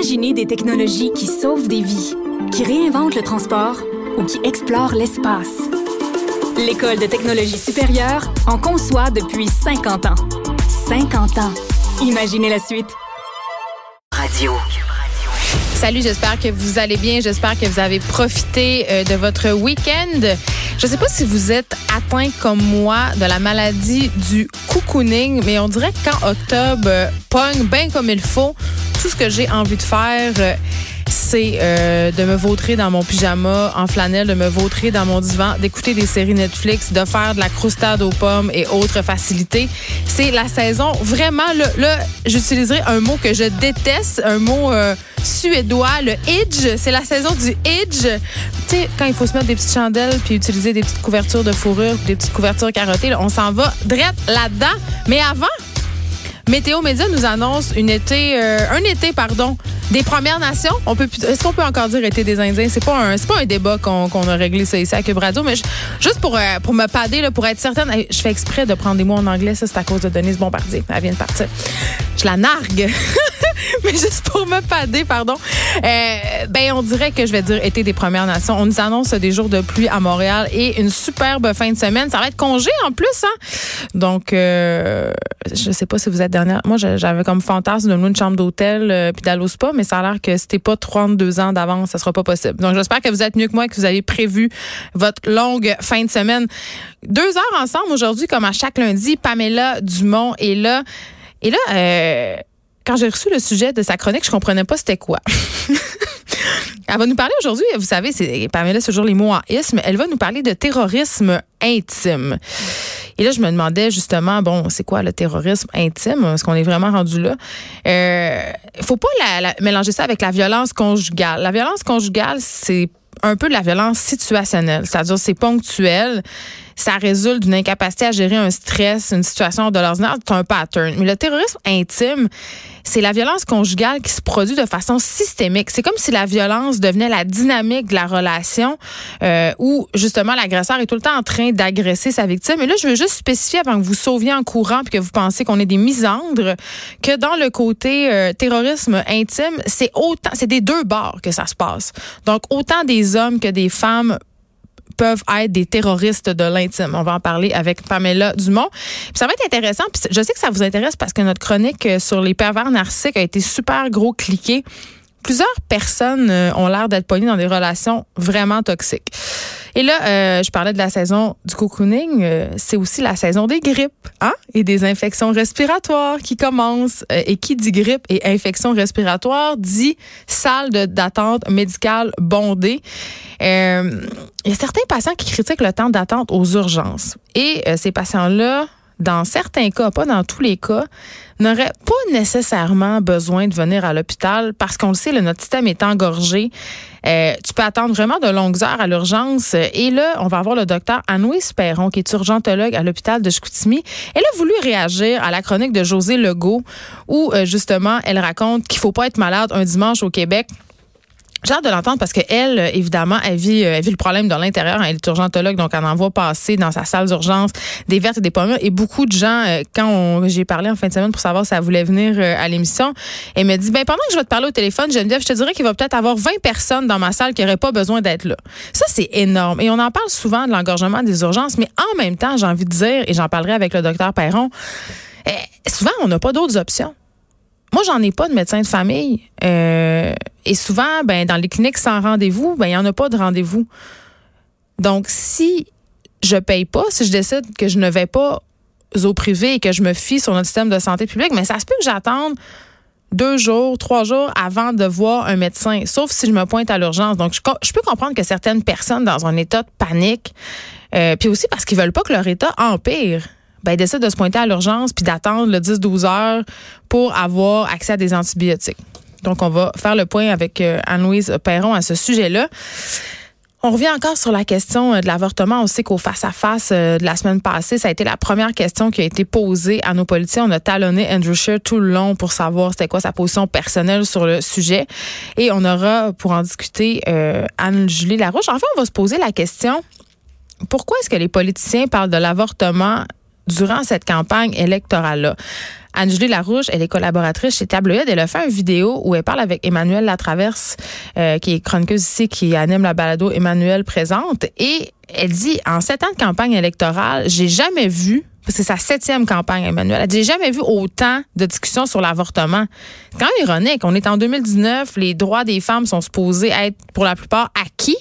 Imaginez des technologies qui sauvent des vies, qui réinventent le transport ou qui explorent l'espace. L'École de technologie supérieure en conçoit depuis 50 ans. 50 ans. Imaginez la suite. Radio. Salut, j'espère que vous allez bien. J'espère que vous avez profité euh, de votre week-end. Je ne sais pas si vous êtes atteint comme moi de la maladie du cocooning, mais on dirait que quand octobre euh, pogne bien comme il faut, tout ce que j'ai envie de faire, euh, c'est euh, de me vautrer dans mon pyjama en flanelle, de me vautrer dans mon divan, d'écouter des séries Netflix, de faire de la croustade aux pommes et autres facilités. C'est la saison vraiment là, j'utiliserai un mot que je déteste, un mot euh, suédois, le idge. C'est la saison du idge. Tu sais, quand il faut se mettre des petites chandelles puis utiliser des petites couvertures de fourrure, des petites couvertures carottées, là, on s'en va direct là-dedans. Mais avant, Météo Média nous annonce euh, un été, pardon, des Premières Nations. Est-ce qu'on peut encore dire été des Indiens? C'est pas un, pas un débat qu'on, qu'on a réglé ça ici à Cube Radio, mais juste pour euh, pour me pader pour être certaine, je fais exprès de prendre des mots en anglais. Ça c'est à cause de Denise Bombardier. Elle vient de partir. Je la nargue. mais juste pour me pader, pardon. Euh, ben, on dirait que je vais dire été des Premières Nations. On nous annonce des jours de pluie à Montréal et une superbe fin de semaine. Ça va être congé en plus, hein? Donc, euh, je sais pas si vous êtes dernière. Moi, j'avais comme fantasme de louer une chambre d'hôtel euh, puis d'aller au spa, mais ça a l'air que c'était pas 32 ans d'avance, ça sera pas possible. Donc, j'espère que vous êtes mieux que moi, que vous avez prévu votre longue fin de semaine. Deux heures ensemble aujourd'hui, comme à chaque lundi. Pamela Dumont est là. Et là, euh, quand j'ai reçu le sujet de sa chronique, je comprenais pas c'était quoi. Elle va nous parler aujourd'hui, vous savez, c'est c'est toujours les mots en isme. Elle va nous parler de terrorisme intime. Et là, je me demandais justement, bon, c'est quoi le terrorisme intime? Est-ce qu'on est vraiment rendu là? Euh, faut pas la- la- mélanger ça avec la violence conjugale. La violence conjugale, c'est un peu de la violence situationnelle, c'est-à-dire c'est ponctuel, ça résulte d'une incapacité à gérer un stress, une situation de l'ordinaire, c'est un pattern. Mais le terrorisme intime, c'est la violence conjugale qui se produit de façon systémique. C'est comme si la violence devenait la dynamique de la relation euh, où justement l'agresseur est tout le temps en train d'agresser sa victime. Et là, je veux juste spécifier avant que vous sauviez en courant puis que vous pensez qu'on est des misandres que dans le côté euh, terrorisme intime, c'est autant, c'est des deux bords que ça se passe. Donc autant des hommes que des femmes peuvent être des terroristes de l'intime. On va en parler avec Pamela Dumont. Ça va être intéressant. Je sais que ça vous intéresse parce que notre chronique sur les pervers narcissiques a été super gros cliquée. Plusieurs personnes euh, ont l'air d'être pognées dans des relations vraiment toxiques. Et là, euh, je parlais de la saison du cocooning. euh, c'est aussi la saison des grippes hein? et des infections respiratoires qui commencent. Et qui dit grippe et infection respiratoire dit salle d'attente médicale bondée. Il y a certains patients qui critiquent le temps d'attente aux urgences. Et ces patients-là, dans certains cas, pas dans tous les cas, n'auraient pas nécessairement besoin de venir à l'hôpital parce qu'on le sait, notre système est engorgé. Euh, tu peux attendre vraiment de longues heures à l'urgence. Et là, on va avoir le docteur Anouise Perron, qui est urgentologue à l'hôpital de Chicoutimi. Elle a voulu réagir à la chronique de José Legault, où euh, justement, elle raconte qu'il faut pas être malade un dimanche au Québec. J'ai hâte de l'entendre parce que elle, euh, évidemment, elle vit, euh, elle vit le problème de l'intérieur. Elle est urgentologue, donc elle en voit passer dans sa salle d'urgence des vertes et des pommes. Et beaucoup de gens, euh, quand j'ai parlé en fin de semaine pour savoir si elle voulait venir à l'émission, elle me dit, ben pendant que je vais te parler au téléphone, Geneviève, je te dirais qu'il va peut-être avoir 20 personnes dans ma salle qui n'auraient pas besoin d'être là. Ça, c'est énorme. Et on en parle souvent de l'engorgement des urgences, mais en même temps, j'ai envie de dire, et j'en parlerai avec le docteur Perron, euh, souvent, on n'a pas d'autres options. Moi, j'en ai pas de médecin de famille. Euh, et souvent, ben, dans les cliniques sans rendez-vous, ben, il n'y en a pas de rendez-vous. Donc, si je paye pas, si je décide que je ne vais pas au privé et que je me fie sur notre système de santé publique, mais ça se peut que j'attende deux jours, trois jours avant de voir un médecin, sauf si je me pointe à l'urgence. Donc, je, je peux comprendre que certaines personnes dans un état de panique, euh, puis aussi parce qu'ils veulent pas que leur état empire, ben, ils décident de se pointer à l'urgence puis d'attendre le 10-12 heures pour avoir accès à des antibiotiques. Donc, on va faire le point avec euh, Anne-Louise Perron à ce sujet-là. On revient encore sur la question euh, de l'avortement. On sait qu'au face-à-face euh, de la semaine passée, ça a été la première question qui a été posée à nos politiciens. On a talonné Andrew Scheer tout le long pour savoir c'était quoi sa position personnelle sur le sujet. Et on aura, pour en discuter, Anne-Julie Larouche. Enfin, on va se poser la question, pourquoi est-ce que les politiciens parlent de l'avortement durant cette campagne électorale-là? Anne-Julie Larouche, elle est collaboratrice chez Tabloïd. Elle a fait une vidéo où elle parle avec Emmanuel Latraverse, euh, qui est chroniqueuse ici, qui anime la balado Emmanuel présente. Et elle dit, en sept ans de campagne électorale, j'ai jamais vu c'est sa septième campagne, Emmanuel. Elle jamais vu autant de discussions sur l'avortement. C'est quand même ironique. On est en 2019, les droits des femmes sont supposés être pour la plupart acquis.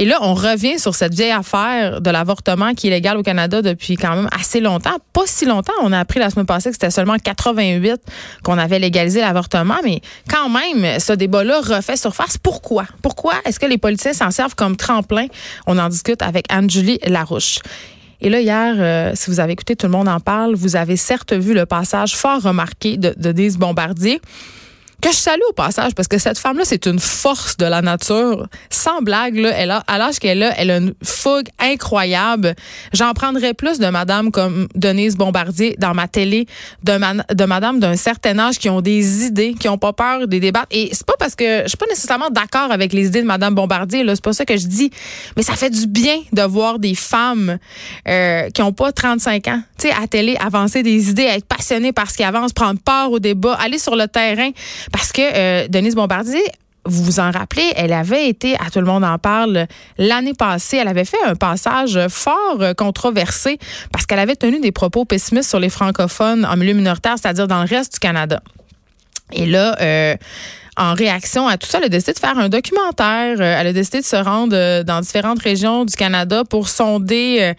Et là, on revient sur cette vieille affaire de l'avortement qui est légal au Canada depuis quand même assez longtemps. Pas si longtemps. On a appris la semaine passée que c'était seulement en 88 qu'on avait légalisé l'avortement. Mais quand même, ce débat-là refait surface. Pourquoi? Pourquoi est-ce que les politiciens s'en servent comme tremplin? On en discute avec Anne-Julie Larouche. Et là, hier, euh, si vous avez écouté Tout le monde en parle, vous avez certes vu le passage fort remarqué de, de Bombardier que je salue au passage parce que cette femme-là, c'est une force de la nature. Sans blague, là, elle a, à l'âge qu'elle a, elle a une fougue incroyable. J'en prendrais plus de madame comme Denise Bombardier dans ma télé, de, de madame d'un certain âge qui ont des idées, qui ont pas peur des débats. Et c'est pas parce que je suis pas nécessairement d'accord avec les idées de madame Bombardier, là, c'est pas ça que je dis, mais ça fait du bien de voir des femmes euh, qui ont pas 35 ans, tu sais, à télé avancer des idées, être passionnées par ce qui avance, prendre part au débat, aller sur le terrain parce que euh, Denise Bombardier, vous vous en rappelez, elle avait été, à tout le monde en parle, l'année passée, elle avait fait un passage fort euh, controversé parce qu'elle avait tenu des propos pessimistes sur les francophones en milieu minoritaire, c'est-à-dire dans le reste du Canada. Et là, euh, en réaction à tout ça, elle a décidé de faire un documentaire. Elle a décidé de se rendre dans différentes régions du Canada pour sonder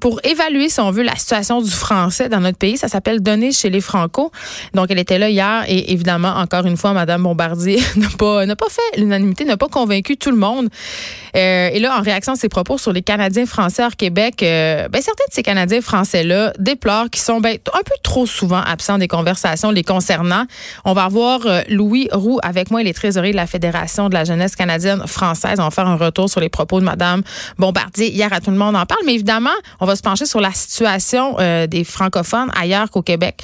pour évaluer, si on veut, la situation du français dans notre pays. Ça s'appelle Donner chez les Franco. Donc, elle était là hier et évidemment, encore une fois, Madame Bombardier n'a pas, pas fait l'unanimité, n'a pas convaincu tout le monde. Euh, et là, en réaction à ses propos sur les Canadiens français hors Québec, euh, ben, certains de ces Canadiens français-là déplorent qu'ils sont ben, un peu trop souvent absents des conversations les concernant. On va voir euh, Louis Roux avec moi, il est trésorier de la Fédération de la jeunesse canadienne française. On va faire un retour sur les propos de Madame Bombardier. Hier, à tout le monde en parle, mais évidemment, on va se pencher sur la situation euh, des francophones ailleurs qu'au Québec.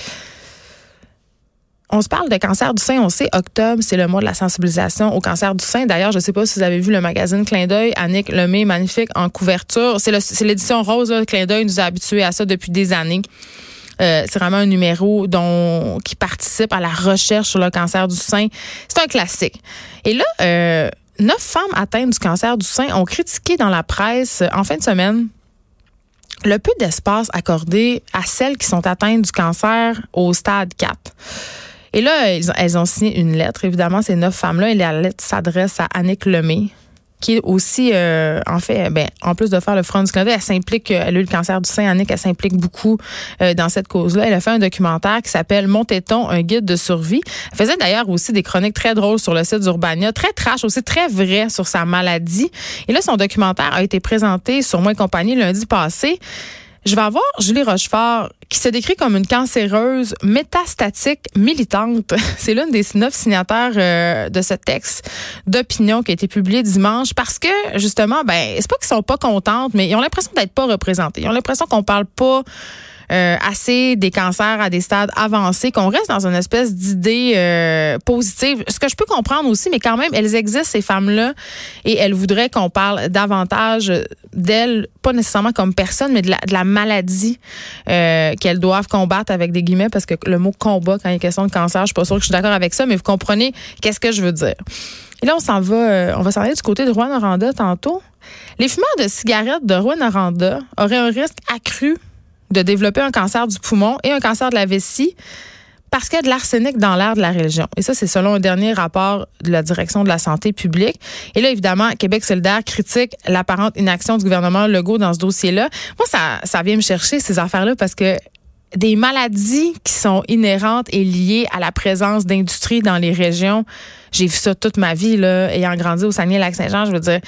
On se parle de cancer du sein. On sait, octobre, c'est le mois de la sensibilisation au cancer du sein. D'ailleurs, je ne sais pas si vous avez vu le magazine Clin d'œil. Annick Lemay, magnifique en couverture. C'est l'édition rose. Là. Clin d'œil nous a habitués à ça depuis des années. Euh, c'est vraiment un numéro dont qui participe à la recherche sur le cancer du sein. C'est un classique. Et là, euh, neuf femmes atteintes du cancer du sein ont critiqué dans la presse en fin de semaine le peu d'espace accordé à celles qui sont atteintes du cancer au stade 4. Et là, elles ont signé une lettre. Évidemment, ces neuf femmes-là, et la lettre s'adresse à Annick Lemay, qui aussi, euh, en fait, ben, en plus de faire le Front du Canada, elle s'implique, elle a eu le cancer du sein, Annick, elle s'implique beaucoup euh, dans cette cause-là. Elle a fait un documentaire qui s'appelle Mon téton, un guide de survie? Elle faisait d'ailleurs aussi des chroniques très drôles sur le site d'Urbania, très trash aussi, très vrai sur sa maladie. Et là, son documentaire a été présenté sur Moi et compagnie lundi passé. Je vais avoir Julie Rochefort qui se décrit comme une cancéreuse métastatique militante. C'est l'une des neuf signataires euh, de ce texte d'opinion qui a été publié dimanche parce que justement, ben c'est pas qu'ils sont pas contentes, mais ils ont l'impression d'être pas représentés. Ils ont l'impression qu'on parle pas euh, assez des cancers à des stades avancés, qu'on reste dans une espèce d'idée euh, positive. Ce que je peux comprendre aussi, mais quand même, elles existent, ces femmes-là, et elles voudraient qu'on parle davantage d'elles, pas nécessairement comme personne, mais de la, maladie euh, qu'elles doivent combattre avec des guillemets, parce que le mot combat, quand il est question de cancer, je suis pas sûre que je suis d'accord avec ça, mais vous comprenez qu'est-ce que je veux dire. Et là, on s'en va, on va s'en aller du côté de Rouen Noranda tantôt. Les fumeurs de cigarettes de Rouen Noranda auraient un risque accru de développer un cancer du poumon et un cancer de la vessie parce qu'il y a de l'arsenic dans l'air de la région. Et ça, c'est selon un dernier rapport de la direction de la santé publique. Et là, évidemment, Québec solidaire critique l'apparente inaction du gouvernement Legault dans ce dossier-là. Moi, ça, ça vient me chercher ces affaires-là parce que des maladies qui sont inhérentes et liées à la présence d'industries dans les régions. J'ai vu ça toute ma vie, là, ayant grandi au Saguenay-Lac-Saint-Jean. Je veux dire,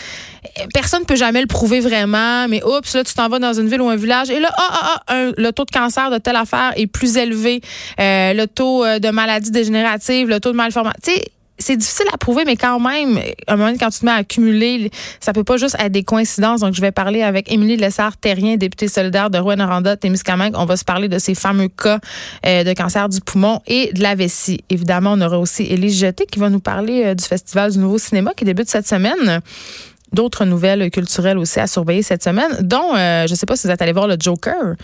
personne ne peut jamais le prouver vraiment, mais oups, là, tu t'en vas dans une ville ou un village et là, ah, ah, ah le taux de cancer de telle affaire est plus élevé, euh, le taux euh, de maladies dégénératives, le taux de malformation. C'est difficile à prouver, mais quand même, un moment quand tu te mets à accumuler, ça peut pas juste être des coïncidences. Donc, je vais parler avec Émilie Lessard-Terrien, députée solidaire de Rouen-Noranda, Témiscamingue. On va se parler de ces fameux cas euh, de cancer du poumon et de la vessie. Évidemment, on aura aussi Élise Jeté qui va nous parler euh, du Festival du Nouveau Cinéma qui débute cette semaine d'autres nouvelles culturelles aussi à surveiller cette semaine, dont, euh, je sais pas si vous êtes allé voir le Joker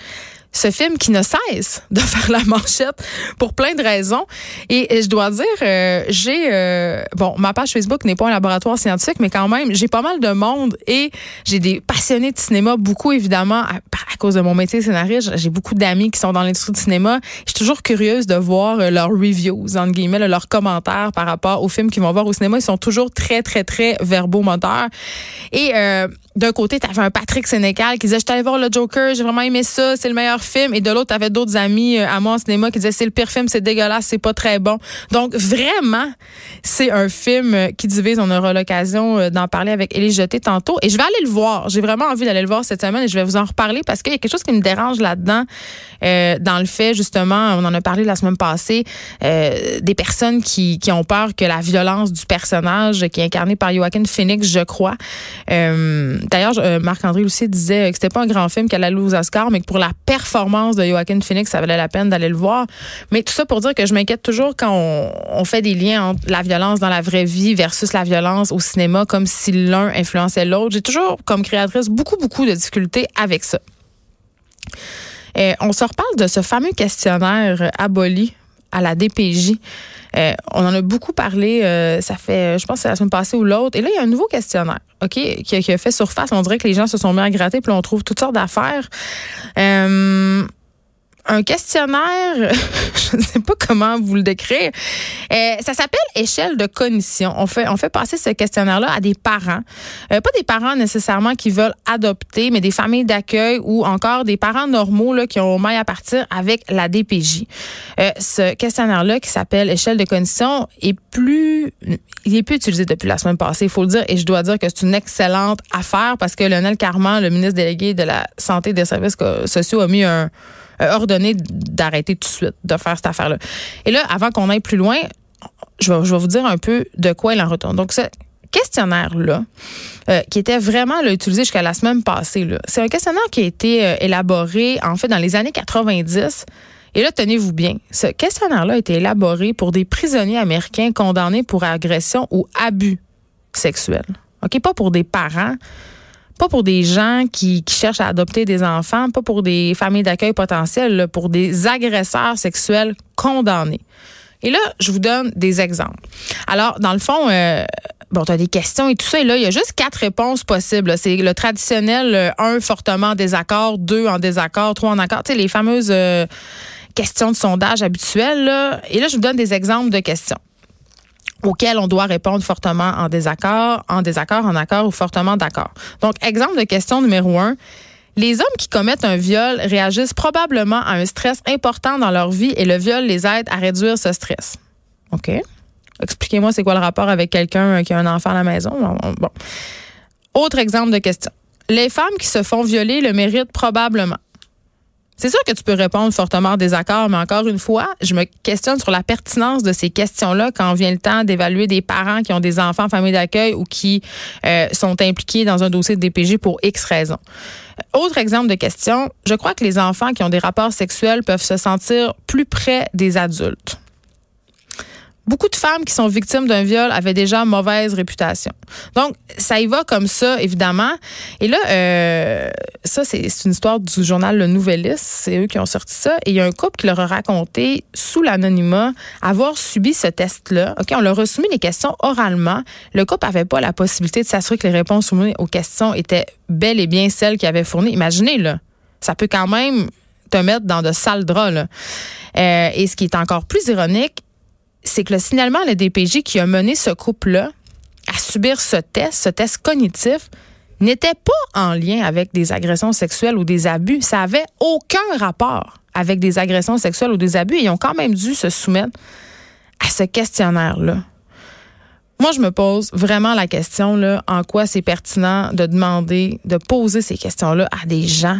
ce film qui ne cesse de faire la manchette pour plein de raisons. Et, je dois dire, euh, j'ai euh, bon, ma page Facebook n'est pas un laboratoire scientifique, mais quand même, j'ai pas mal de monde et j'ai des passionnés de cinéma, beaucoup évidemment à, cause de mon métier scénariste. J'ai beaucoup d'amis qui sont dans l'industrie du cinéma. Je suis toujours curieuse de voir euh, leurs reviews, entre guillemets, leurs commentaires par rapport aux films qu'ils vont voir au cinéma. Ils sont toujours très, très, très verbomoteurs. Et d'un côté, tu avais un Patrick Sénécal qui disait, je allé voir le Joker, j'ai vraiment aimé ça, c'est le meilleur film. Et de l'autre, tu avais d'autres amis euh, à moi en cinéma qui disaient, c'est le pire film, c'est dégueulasse, c'est pas très bon. Donc, vraiment, c'est un film euh, qui divise. On aura l'occasion euh, d'en parler avec Élie Jeté tantôt. Et je vais aller le voir. J'ai vraiment envie d'aller le voir cette semaine et je vais vous en reparler parce qu'il y a quelque chose qui me dérange là-dedans, dans le fait, justement, on en a parlé la semaine passée, des personnes qui, qui ont peur que la violence du personnage qui est incarné par Joaquin Phoenix, je crois, D'ailleurs, Marc-André aussi disait que c'était pas un grand film qu'elle allait aux Oscars, mais que pour la performance de Joaquin Phoenix, ça valait la peine d'aller le voir. Mais tout ça pour dire que je m'inquiète toujours quand on, fait des liens entre la violence dans la vraie vie versus la violence au cinéma, comme si l'un influençait l'autre. J'ai toujours, comme créatrice, beaucoup, beaucoup de difficultés avec ça. Et euh, on se reparle de ce fameux questionnaire aboli à la DPJ. Euh, on en a beaucoup parlé, euh, ça fait, je pense, c'est la semaine passée ou l'autre. Et là, il y a un nouveau questionnaire, OK, qui, a fait surface. On dirait que les gens se sont mis à gratter, puis on trouve toutes sortes d'affaires. Euh, un questionnaire, je ne sais pas comment vous le décrire. Euh, ça s'appelle échelle de cognition. On fait, on fait passer ce questionnaire-là à des parents. Euh, pas des parents nécessairement qui veulent adopter, mais des familles d'accueil ou encore des parents normaux là, qui ont maille à partir avec la DPJ. Euh, ce questionnaire-là qui s'appelle échelle de cognition est plus, il est plus utilisé depuis la semaine passée, il faut le dire, et je dois dire que c'est une excellente affaire parce que Lionel Carman, le ministre délégué de la Santé et des Services sociaux, a mis un euh, ordonné d'arrêter tout de suite de faire cette affaire-là. Et là, avant qu'on aille plus loin, je vais, vous dire un peu de quoi il en retourne. Donc, ce questionnaire-là, euh, qui était vraiment utilisé jusqu'à la semaine passée, c'est un questionnaire qui a été euh, élaboré, en fait, dans les années 90. Et là, tenez-vous bien, ce questionnaire-là a été élaboré pour des prisonniers américains condamnés pour agression ou abus sexuels. OK? Pas pour des parents pas pour des gens qui, cherchent à adopter des enfants, pas pour des familles d'accueil potentielles, pour des agresseurs sexuels condamnés. Et là, je vous donne des exemples. Alors, dans le fond, euh, bon, tu as des questions et tout ça. Et là, il y a juste quatre réponses possibles. C'est le traditionnel euh, un fortement en désaccord, deux en désaccord, trois en accord. Tu sais, les fameuses euh, questions de sondage habituelles. Là. Et là, je vous donne des exemples de questions auxquels on doit répondre fortement en désaccord, en désaccord, en accord ou fortement d'accord. Donc, exemple de question numéro un. Les hommes qui commettent un viol réagissent probablement à un stress important dans leur vie et le viol les aide à réduire ce stress. OK. Expliquez-moi c'est quoi le rapport avec quelqu'un qui a un enfant à la maison. Bon. Autre exemple de question. Les femmes qui se font violer le méritent probablement. C'est sûr que tu peux répondre fortement en désaccord, mais encore une fois, je me questionne sur la pertinence de ces questions-là quand vient le temps d'évaluer des parents qui ont des enfants en famille d'accueil ou qui euh, sont impliqués dans un dossier de DPG pour X raisons. Autre exemple de question, je crois que les enfants qui ont des rapports sexuels peuvent se sentir plus près des adultes. Beaucoup de femmes qui sont victimes d'un viol avaient déjà mauvaise réputation. Donc, ça y va comme ça, évidemment. Et là, euh, ça, c'est une histoire du journal Le Nouvelliste. C'est eux qui ont sorti ça. Et il y a un couple qui leur a raconté, sous l'anonymat, avoir subi ce test-là. OK, on leur a soumis les questions oralement. Le couple n'avait pas la possibilité de s'assurer que les réponses soumises aux questions étaient bel et bien celles qu'ils avaient fournies. Imaginez, là, ça peut quand même te mettre dans de sales draps. Là. Euh, et ce qui est encore plus ironique, c'est que le signalement à DPJ qui a mené ce couple-là à subir ce test, ce test cognitif, n'était pas en lien avec des agressions sexuelles ou des abus. Ça avait aucun rapport avec des agressions sexuelles ou des abus. Ils ont quand même dû se soumettre à ce questionnaire-là. Moi, je me pose vraiment la question là, en quoi c'est pertinent de demander, de poser ces questions-là à des gens.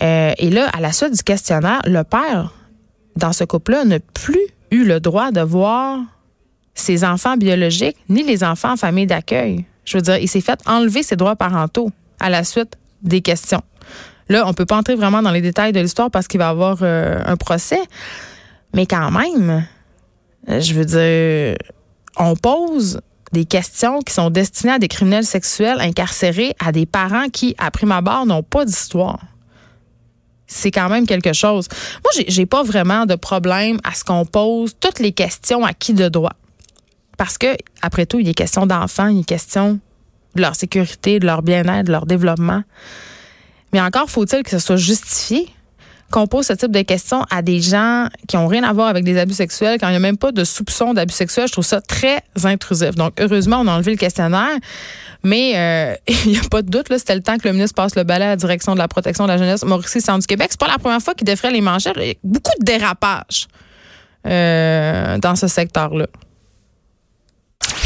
Euh, et là, à la suite du questionnaire, le père, dans ce couple-là, n'a plus eu le droit de voir ses enfants biologiques ni les enfants en famille d'accueil. Je veux dire, il s'est fait enlever ses droits parentaux à la suite des questions. Là, on peut pas entrer vraiment dans les détails de l'histoire parce qu'il va y avoir euh, un procès, mais quand même, je veux dire, on pose des questions qui sont destinées à des criminels sexuels incarcérés à des parents qui, à prime abord, n'ont pas d'histoire. C'est quand même quelque chose. Moi, j'ai pas vraiment de problème à ce qu'on pose toutes les questions à qui de droit. Parce que, après tout, il est question d'enfants, il est question de leur sécurité, de leur bien-être, de leur développement. Mais encore faut-il que ce soit justifié qu'on pose ce type de questions à des gens qui ont rien à voir avec des abus sexuels, quand il n'y a même pas de soupçon d'abus sexuels, je trouve ça très intrusif. Donc, heureusement, on a enlevé le questionnaire, mais euh, il n'y a pas de doute, c'était le temps que le ministre passe le balai à la direction de la protection de la jeunesse Mauricie Centre du Québec. C'est pas la première fois qu'il défrait les manchettes. Il y a beaucoup de dérapages euh, dans ce secteur-là.